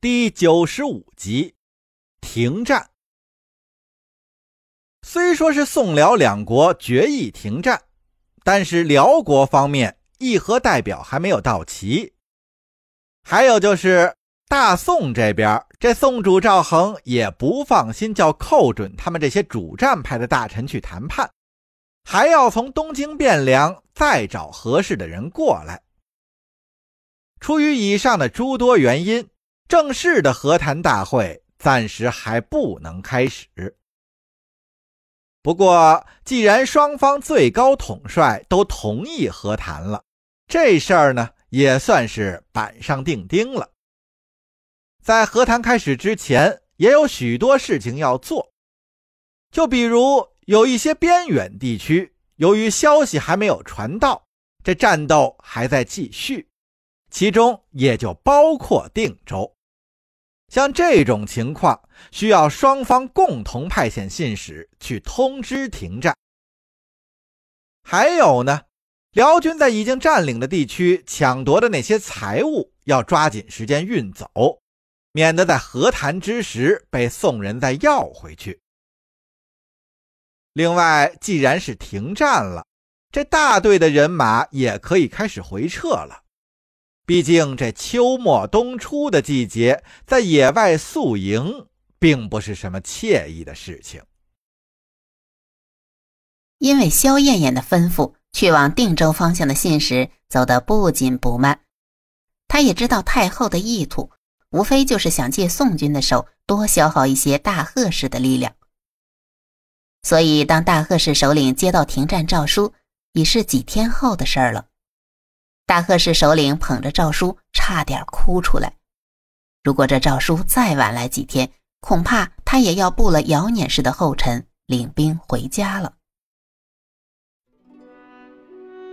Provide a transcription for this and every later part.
第九十五集，停战。虽说是宋辽两国决议停战，但是辽国方面议和代表还没有到齐。还有就是大宋这边，这宋主赵恒也不放心叫寇准他们这些主战派的大臣去谈判，还要从东京汴梁再找合适的人过来。出于以上的诸多原因。正式的和谈大会暂时还不能开始。不过，既然双方最高统帅都同意和谈了，这事儿呢也算是板上钉钉了。在和谈开始之前，也有许多事情要做，就比如有一些边远地区，由于消息还没有传到，这战斗还在继续，其中也就包括定州。像这种情况，需要双方共同派遣信使去通知停战。还有呢，辽军在已经占领的地区抢夺的那些财物，要抓紧时间运走，免得在和谈之时被宋人再要回去。另外，既然是停战了，这大队的人马也可以开始回撤了。毕竟，这秋末冬初的季节，在野外宿营，并不是什么惬意的事情。因为萧燕燕的吩咐，去往定州方向的信使走得不紧不慢。他也知道太后的意图，无非就是想借宋军的手多消耗一些大贺氏的力量。所以，当大贺氏首领接到停战诏书，已是几天后的事儿了。大贺氏首领捧着诏书，差点哭出来。如果这诏书再晚来几天，恐怕他也要步了姚碾氏的后尘，领兵回家了。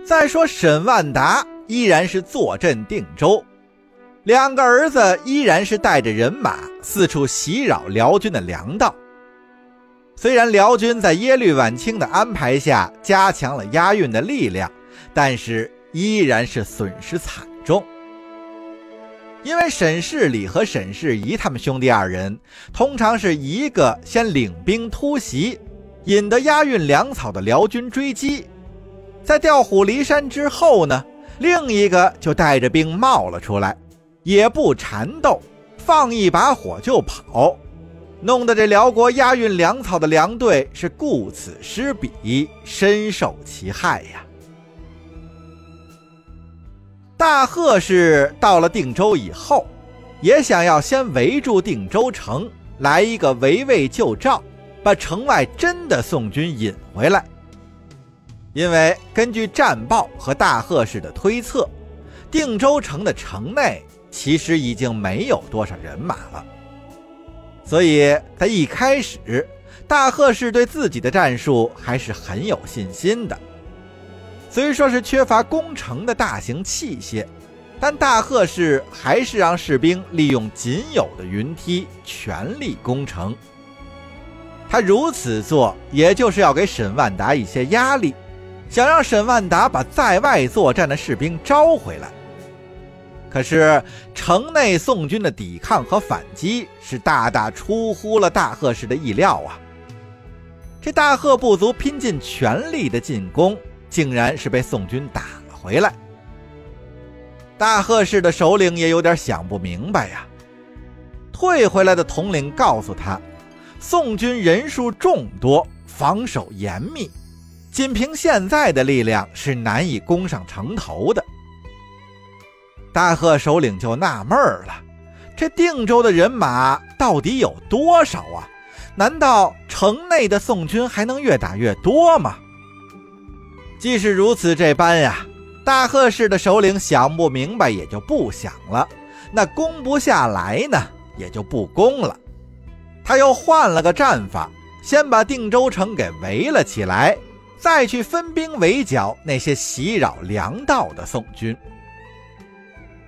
再说沈万达依然是坐镇定州，两个儿子依然是带着人马四处袭扰辽军的粮道。虽然辽军在耶律晚清的安排下加强了押运的力量，但是。依然是损失惨重，因为沈世礼和沈世仪他们兄弟二人，通常是一个先领兵突袭，引得押运粮草的辽军追击，在调虎离山之后呢，另一个就带着兵冒了出来，也不缠斗，放一把火就跑，弄得这辽国押运粮草的粮队是顾此失彼，深受其害呀。大贺氏到了定州以后，也想要先围住定州城，来一个围魏救赵，把城外真的宋军引回来。因为根据战报和大贺氏的推测，定州城的城内其实已经没有多少人马了，所以在一开始，大贺氏对自己的战术还是很有信心的。虽说是缺乏攻城的大型器械，但大贺氏还是让士兵利用仅有的云梯全力攻城。他如此做，也就是要给沈万达一些压力，想让沈万达把在外作战的士兵招回来。可是城内宋军的抵抗和反击是大大出乎了大贺氏的意料啊！这大贺部族拼尽全力的进攻。竟然是被宋军打了回来。大贺氏的首领也有点想不明白呀。退回来的统领告诉他，宋军人数众多，防守严密，仅凭现在的力量是难以攻上城头的。大贺首领就纳闷了：这定州的人马到底有多少啊？难道城内的宋军还能越打越多吗？既是如此这般呀，大贺氏的首领想不明白也就不想了。那攻不下来呢，也就不攻了。他又换了个战法，先把定州城给围了起来，再去分兵围剿那些袭扰粮道的宋军。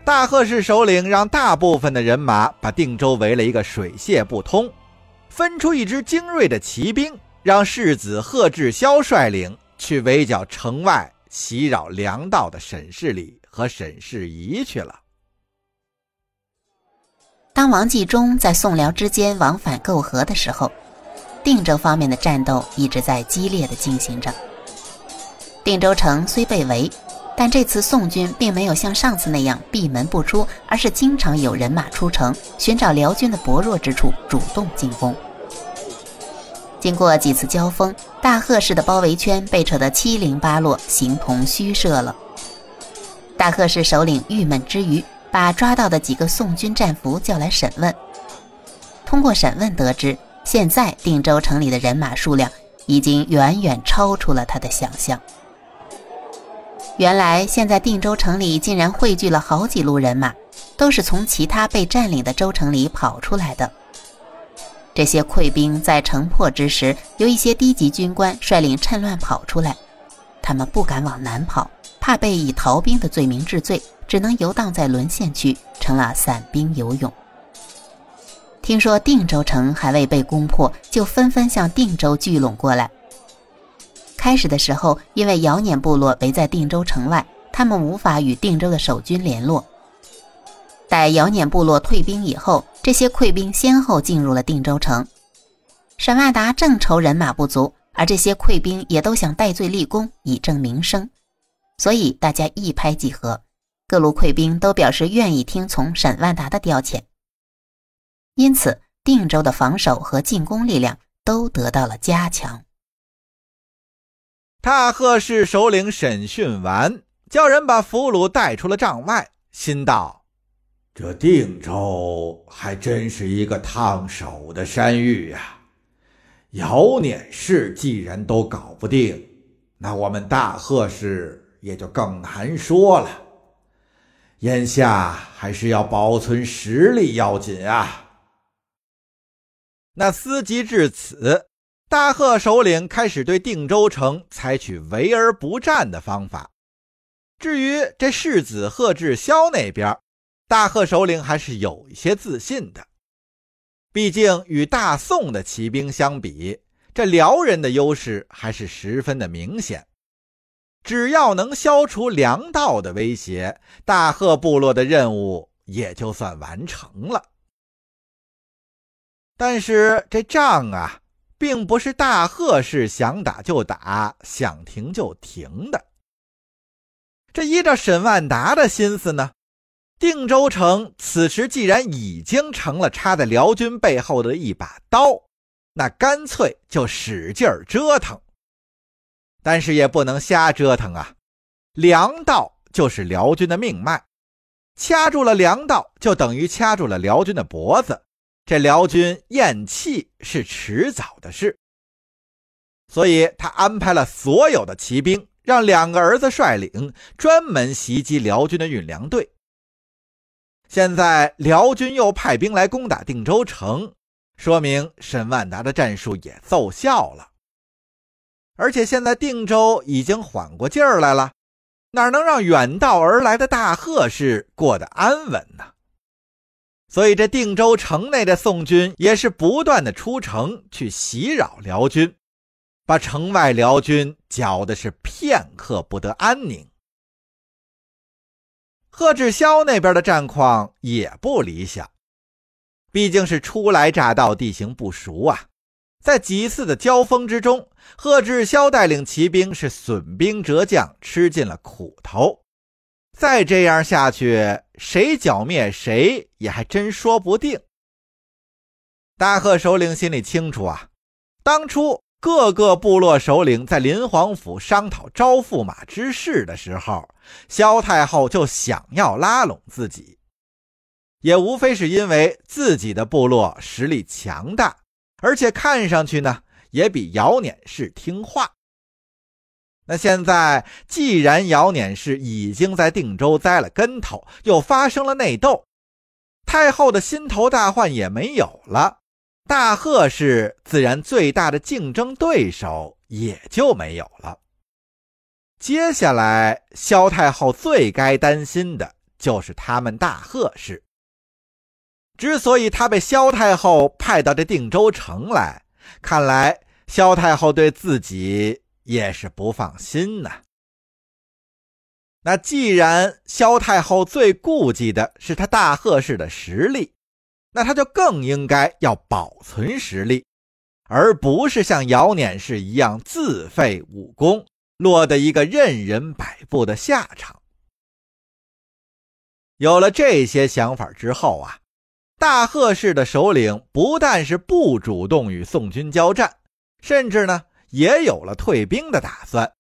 大贺氏首领让大部分的人马把定州围了一个水泄不通，分出一支精锐的骑兵，让世子贺志霄率领。去围剿城外袭扰粮道的沈世礼和沈世仪去了。当王继忠在宋辽之间往返媾和的时候，定州方面的战斗一直在激烈的进行着。定州城虽被围，但这次宋军并没有像上次那样闭门不出，而是经常有人马出城，寻找辽军的薄弱之处，主动进攻。经过几次交锋，大贺氏的包围圈被扯得七零八落，形同虚设了。大贺氏首领郁闷之余。把抓到的几个宋军战俘叫来审问。通过审问得知，现在定州城里的人马数量已经远远超出了他的想象。原来，现在定州城里竟然汇聚了好几路人马，都是从其他被占领的州城里跑出来的。这些溃兵在城破之时，由一些低级军官率领趁乱跑出来，他们不敢往南跑，怕被以逃兵的罪名治罪。只能游荡在沦陷区，成了散兵游勇。听说定州城还未被攻破，就纷纷向定州聚拢过来。开始的时候，因为姚撵部落围在定州城外，他们无法与定州的守军联络。待姚撵部落退兵以后，这些溃兵先后进入了定州城。沈万达正愁人马不足，而这些溃兵也都想戴罪立功，以正名声，所以大家一拍即合。各路溃兵都表示愿意听从沈万达的调遣，因此定州的防守和进攻力量都得到了加强。大贺氏首领审讯完，叫人把俘虏带出了帐外，心道：“这定州还真是一个烫手的山芋呀！姚撵氏既然都搞不定，那我们大贺氏也就更难说了。”眼下还是要保存实力要紧啊！那思及至此，大贺首领开始对定州城采取围而不战的方法。至于这世子贺志霄那边，大贺首领还是有一些自信的。毕竟与大宋的骑兵相比，这辽人的优势还是十分的明显。只要能消除粮道的威胁，大贺部落的任务也就算完成了。但是这仗啊，并不是大贺氏想打就打、想停就停的。这依照沈万达的心思呢，定州城此时既然已经成了插在辽军背后的一把刀，那干脆就使劲儿折腾。但是也不能瞎折腾啊！粮道就是辽军的命脉，掐住了粮道，就等于掐住了辽军的脖子。这辽军咽气是迟早的事，所以他安排了所有的骑兵，让两个儿子率领，专门袭击辽军的运粮队。现在辽军又派兵来攻打定州城，说明沈万达的战术也奏效了。而且现在定州已经缓过劲儿来了，哪能让远道而来的大贺氏过得安稳呢？所以这定州城内的宋军也是不断的出城去袭扰辽军，把城外辽军搅的是片刻不得安宁。贺志霄那边的战况也不理想，毕竟是初来乍到，地形不熟啊。在几次的交锋之中，贺志霄带领骑兵是损兵折将，吃尽了苦头。再这样下去，谁剿灭谁也还真说不定。大贺首领心里清楚啊，当初各个部落首领在林皇府商讨招驸马之事的时候，萧太后就想要拉拢自己，也无非是因为自己的部落实力强大。而且看上去呢，也比姚碾氏听话。那现在既然姚碾氏已经在定州栽了跟头，又发生了内斗，太后的心头大患也没有了，大贺氏自然最大的竞争对手也就没有了。接下来，萧太后最该担心的就是他们大贺氏。之所以他被萧太后派到这定州城来，看来萧太后对自己也是不放心呐。那既然萧太后最顾忌的是他大贺氏的实力，那他就更应该要保存实力，而不是像姚碾氏一样自废武功，落得一个任人摆布的下场。有了这些想法之后啊，大贺氏的首领不但是不主动与宋军交战，甚至呢也有了退兵的打算。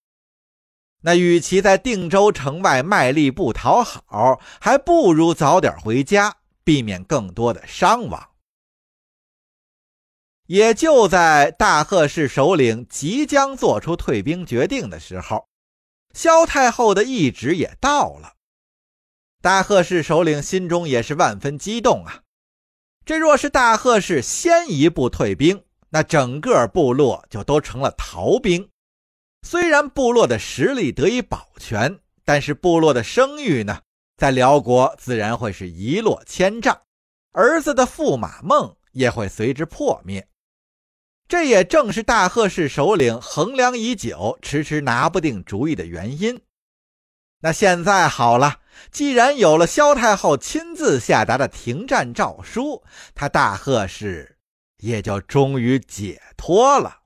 那与其在定州城外卖力不讨好，还不如早点回家，避免更多的伤亡。也就在大贺氏首领即将做出退兵决定的时候，萧太后的懿旨也到了。大贺氏首领心中也是万分激动啊！这若是大贺氏先一步退兵，那整个部落就都成了逃兵。虽然部落的实力得以保全，但是部落的声誉呢，在辽国自然会是一落千丈，儿子的驸马梦也会随之破灭。这也正是大贺氏首领衡量已久、迟迟拿不定主意的原因。那现在好了，既然有了萧太后亲自下达的停战诏书，他大贺氏也就终于解脱了。